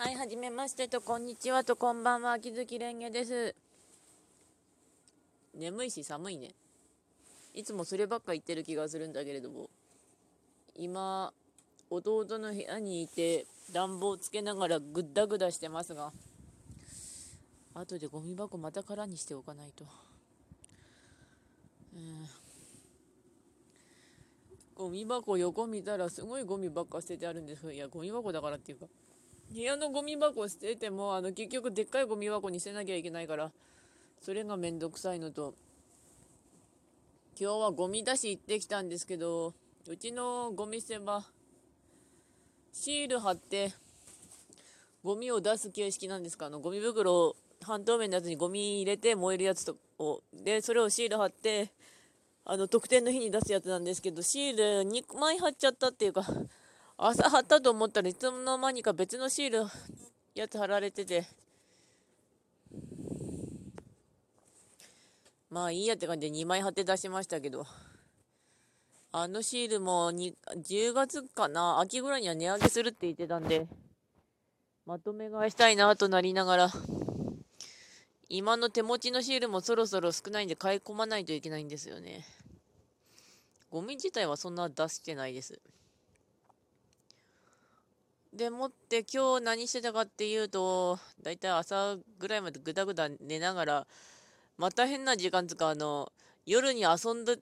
はい、はじめましてと、こんにちはと、こんばんは、秋月蓮華です。眠いし寒いね。いつもそればっか言ってる気がするんだけれども、今、弟の部屋にいて、暖房つけながらぐったぐだしてますが、後でゴミ箱また空にしておかないと。うんゴミ箱横見たらすごいゴミばっか捨ててあるんです。いや、ゴミ箱だからっていうか。部屋のゴミ箱捨ててもあの結局でっかいゴミ箱に捨てなきゃいけないからそれがめんどくさいのと。今日はゴミ出し行ってきたんですけどうちのゴミ捨て場シール貼ってゴミを出す形式なんですか？あのゴミ袋を半透明のやつにゴミ入れて燃えるやつとをでそれをシール貼ってあの特典の日に出すやつなんですけどシール2枚貼っちゃったっていうか朝貼ったと思ったらいつの間にか別のシールやつ貼られてて。まあいいやって感じで2枚貼って出しましたけど。あのシールもに10月かな？秋ぐらいには値上げするって言ってたんで。まとめ買いしたいなとなりながら。今の手持ちのシールもそろそろ少ないんで買い込まないといけないんですよね。ゴミ自体はそんな出してないです。でもって今日何してたかっていうと、だいたい朝ぐらいまでぐだぐだ寝ながら、また変な時間つか、あの、夜に遊んで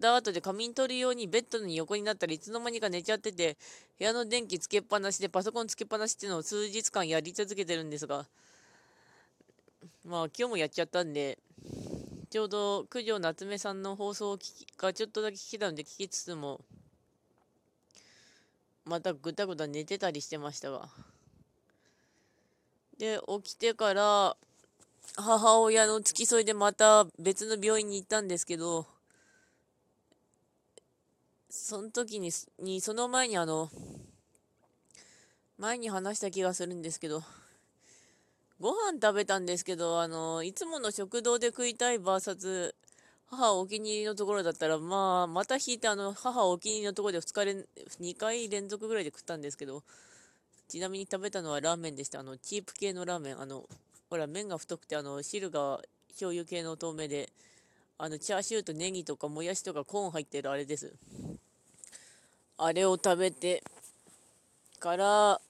た後で仮眠取るようにベッドに横になったらいつの間にか寝ちゃってて、部屋の電気つけっぱなしでパソコンつけっぱなしっていうのを数日間やり続けてるんですが、まあ今日もやっちゃったんで、ちょうど九条夏目さんの放送を聞きがちょっとだけ聞けたので聞きつつも、またぐたぐた寝てたりしてましたが。で、起きてから、母親の付き添いでまた別の病院に行ったんですけど、その時に、にその前にあの、前に話した気がするんですけど、ご飯食べたんですけど、あの、いつもの食堂で食いたい VS、母お気に入りのところだったら、まあ、また引いて、あの、母お気に入りのところで2日連、2回連続ぐらいで食ったんですけど、ちなみに食べたのはラーメンでした。あの、チープ系のラーメン。あの、ほら、麺が太くて、あの、汁が醤油系の透明で、あの、チャーシューとネギとかもやしとかコーン入ってるあれです。あれを食べてから、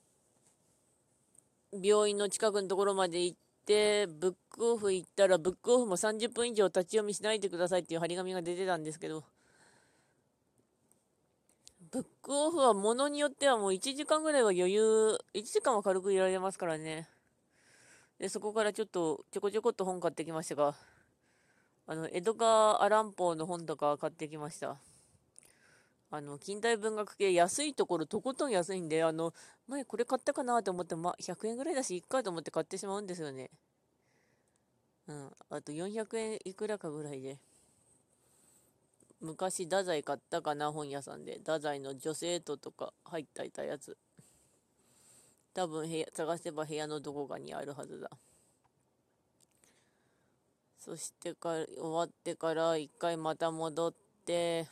病院の近くのところまで行って、ブックオフ行ったら、ブックオフも30分以上立ち読みしないでくださいっていう張り紙が出てたんですけど、ブックオフはものによってはもう1時間ぐらいは余裕、1時間は軽くいられますからね。で、そこからちょっとちょこちょこっと本買ってきましたが、あの、江戸川アランポーの本とか買ってきました。あの、近代文学系安いところとことん安いんで、あの、前これ買ったかなと思って、ま、100円ぐらいだし、いっかと思って買ってしまうんですよね。うん。あと400円いくらかぐらいで。昔、太宰買ったかな、本屋さんで。太宰の女性ととか入っていたやつ。多分部屋、探せば部屋のどこかにあるはずだ。そしてか、終わってから一回また戻って、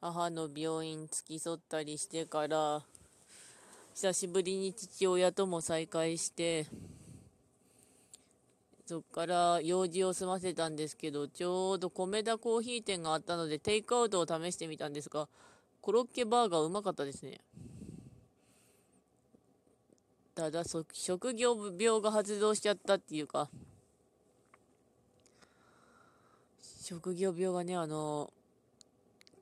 母の病院付き添ったりしてから、久しぶりに父親とも再会して、そっから用事を済ませたんですけど、ちょうど米田コーヒー店があったので、テイクアウトを試してみたんですが、コロッケバーガーうまかったですね。ただ、職業病が発動しちゃったっていうか、職業病がね、あの、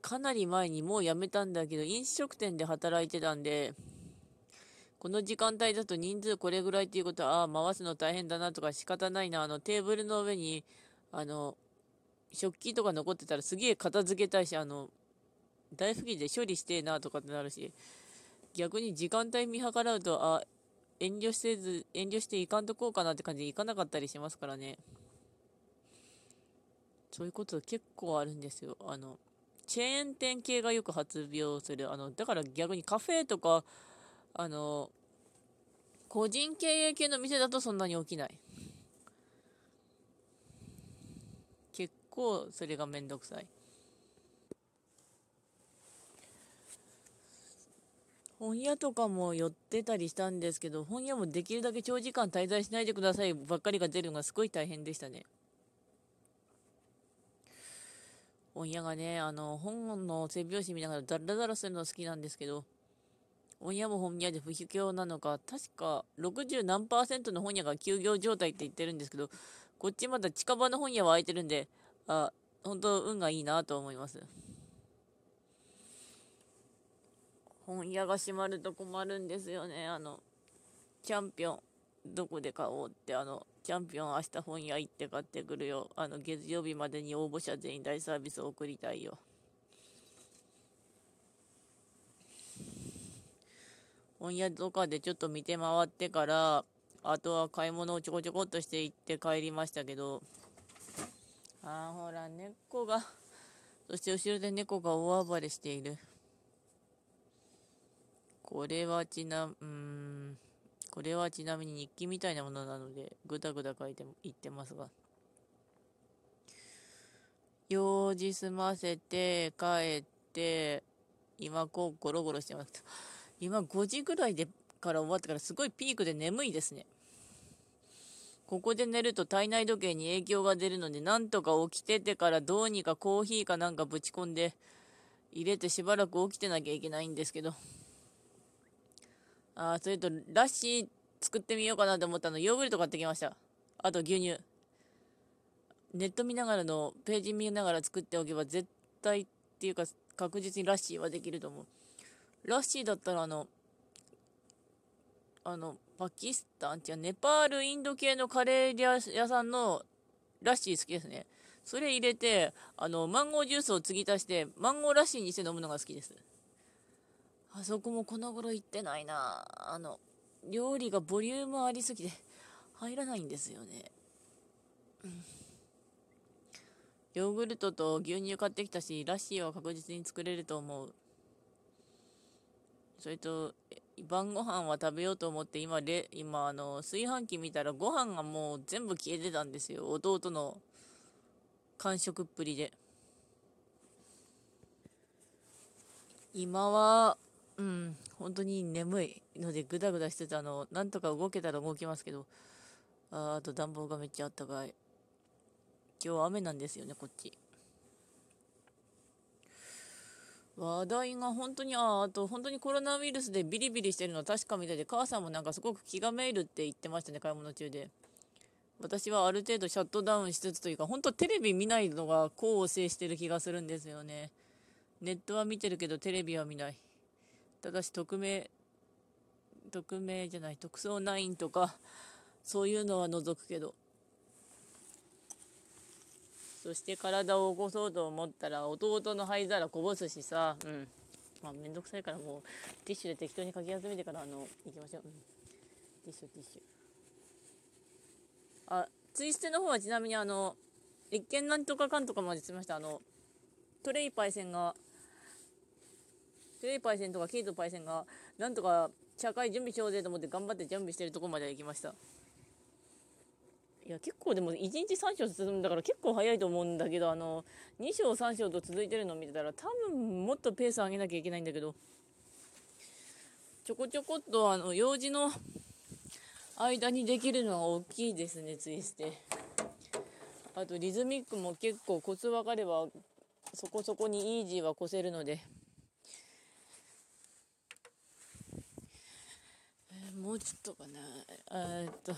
かなり前にもう辞めたんだけど、飲食店で働いてたんで、この時間帯だと人数これぐらいっていうことは、ああ、回すの大変だなとか仕方ないな、あの、テーブルの上に、あの、食器とか残ってたらすげえ片付けたいし、あの、大拭きで処理してえなとかってなるし、逆に時間帯見計らうと、あ、遠慮せず、遠慮していかんとこうかなって感じでいかなかったりしますからね。そういうこと結構あるんですよ。あの、チェーン店系がよく発病する。あの、だから逆にカフェとか、あの、個人経営系の店だとそんなに起きない。結構それがめんどくさい。本屋とかも寄ってたりしたんですけど、本屋もできるだけ長時間滞在しないでくださいばっかりが出るのがすごい大変でしたね。本屋がね、あの、本の背表紙見ながらダラダラするの好きなんですけど、本屋も本屋で不況なのか、確か60何パーセントの本屋が休業状態って言ってるんですけど、こっちまだ近場の本屋は空いてるんで、あ、本当運がいいなと思います。本屋が閉まると困るんですよね。あの、チャンピオン、どこで買おうって、あの、チャンピオン明日本屋行って買ってくるよ。あの、月曜日までに応募者全員大サービスを送りたいよ。本屋とかでちょっと見て回ってから、あとは買い物をちょこちょこっとして行って帰りましたけど、ああ、ほら、猫が、そして後ろで猫が大暴れしている。これはちな、うん、これはちなみに日記みたいなものなので、ぐだぐだ書いて言ってますが。用事済ませて、帰って、今こうゴロゴロしてます。今5時ぐらいでから終わってからすごいピークで眠いですね。ここで寝ると体内時計に影響が出るので、なんとか起きててからどうにかコーヒーかなんかぶち込んで入れてしばらく起きてなきゃいけないんですけど。あそれと、ラッシー作ってみようかなと思ったの、ヨーグルト買ってきました。あと牛乳。ネット見ながらの、ページ見ながら作っておけば絶対っていうか確実にラッシーはできると思う。ラッシーだったらあの、あの、パキスタン？っていうネパール、インド系のカレー屋さんのラッシー好きですね。それ入れて、あの、マンゴージュースを継ぎ足して、マンゴーラッシーにして飲むのが好きです。あそこもこの頃行ってないなあの、料理がボリュームありすぎて入らないんですよね。うん。ヨーグルトと牛乳買ってきたし、ラッシーは確実に作れると思う。それと、晩ご飯は食べようと思って今レ、今、あの、炊飯器見たらご飯がもう全部消えてたんですよ。弟の完食っぷりで。今は、うん、本当に眠いのでぐだぐだしてたの、なんとか動けたら動きますけど、ああと暖房がめっちゃあったかい。今日雨なんですよね、こっち。話題が本当に、ああと本当にコロナウイルスでビリビリしてるの確かみたいで、母さんもなんかすごく気がめいるって言ってましたね、買い物中で。私はある程度シャットダウンしつつというか、本当テレビ見ないのが功を制してる気がするんですよね。ネットは見てるけどテレビは見ない。ただし匿名、匿名じゃない、特捜9とか、そういうのは除くけど。そして体を起こそうと思ったら、弟の灰皿こぼすしさ、うん。まあ、めんどくさいからもう、ティッシュで適当にかき集めてから、あの、行きましょう。うん。ティッシュ、ティッシュ。あ、ツイステの方はちなみにあの、一見なんとかかんとかまでしました。あの、トレイパイセンが強いパイセンとかケイトパイセンが、なんとか社会準備しようぜと思って頑張って準備してるとこまで行きました。いや、結構でも1日3章進むんだから結構早いと思うんだけど、あの、2章3章と続いてるのを見てたら多分もっとペース上げなきゃいけないんだけど、ちょこちょこっとあの、用事の間にできるのは大きいですね、ツイステ。あとリズミックも結構コツ分かればそこそこにイージーは越せるので。もうちょっとかな。え、っと。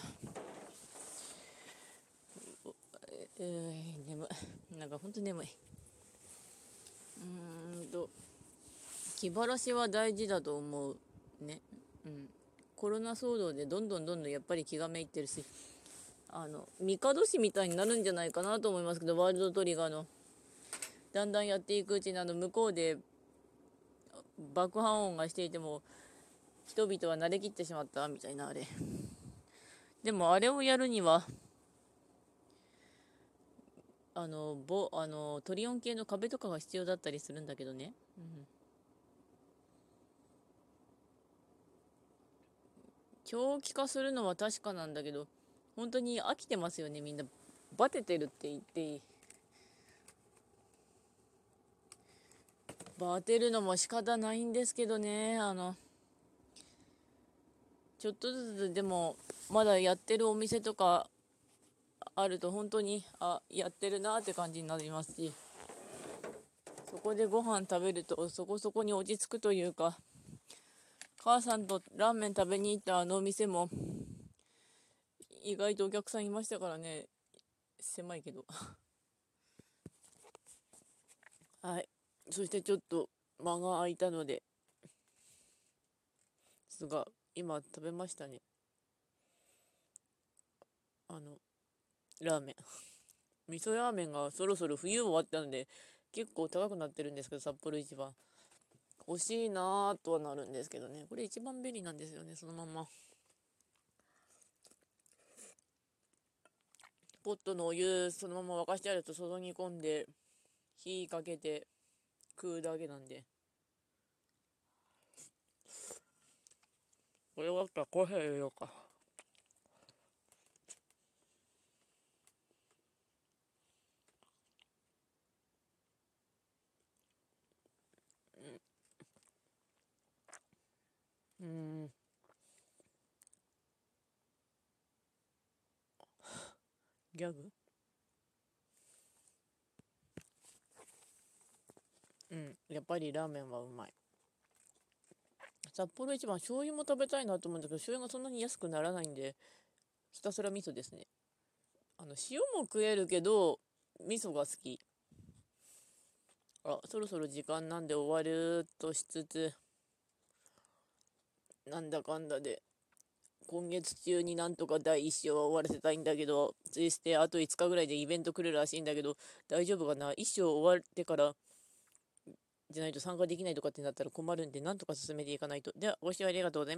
えー、眠い。なんかほんと眠い。うーんと。気晴らしは大事だと思うね。うん。コロナ騒動でどんどんどんどんやっぱり気がめいってるし。あの帝市みたいになるんじゃないかなと思いますけどワールドトリガーの。だんだんやっていくうちにあの向こうで爆破音がしていても人々は慣れきってしまったみたいなあれ。でもあれをやるにはあのボあのトリオン系の壁とかが必要だったりするんだけどね、うん、長期化するのは確かなんだけど本当に飽きてますよねみんな。バテてるって言って。いいバテるのも仕方ないんですけどねあの。ちょっとずつでもまだやってるお店とかあると本当にあやってるなって感じになりますし。そこでご飯食べるとそこそこに落ち着くというか母さんとラーメン食べに行ったあのお店も意外とお客さんいましたからね。狭いけど。はい。そしてちょっと間が空いたのですが今食べましたね。あのラーメン。味噌ラーメンがそろそろ冬終わったので結構高くなってるんですけど札幌一番欲しいなぁとはなるんですけどね。これ一番便利なんですよねそのまま。ポットのお湯そのまま沸かしてあると注ぎ込んで火かけて食うだけなんで。これ終わったらコーヒー入れようかうん。ギャグ？うん。やっぱりラーメンはうまい。札幌一番醤油も食べたいなと思うんだけど醤油がそんなに安くならないんでひたすら味噌ですねあの塩も食えるけど味噌が好きあそろそろ時間なんで終わるとしつつなんだかんだで今月中になんとか第1章は終わらせたいんだけど、そしてあと5日ぐらいでイベント来るらしいんだけど、大丈夫かな ?1 章終わってからじゃないと参加できないとかってなったら困るんで、なんとか進めていかないと。では、ご視聴ありがとうございました。